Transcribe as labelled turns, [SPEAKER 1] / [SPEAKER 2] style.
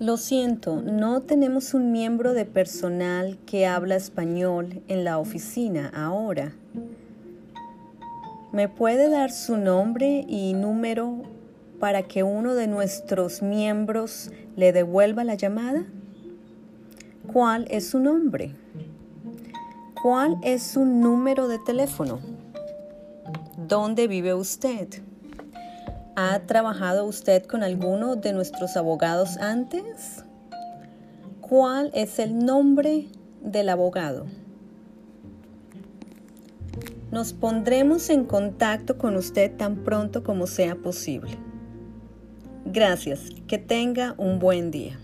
[SPEAKER 1] Lo siento, no tenemos un miembro de personal que habla español en la oficina ahora. ¿Me puede dar su nombre y número para que uno de nuestros miembros le devuelva la llamada? ¿Cuál es su nombre? ¿Cuál es su número de teléfono? ¿Dónde vive usted? ¿Ha trabajado usted con alguno de nuestros abogados antes? ¿Cuál es el nombre del abogado? Nos pondremos en contacto con usted tan pronto como sea posible. Gracias. Que tenga un buen día.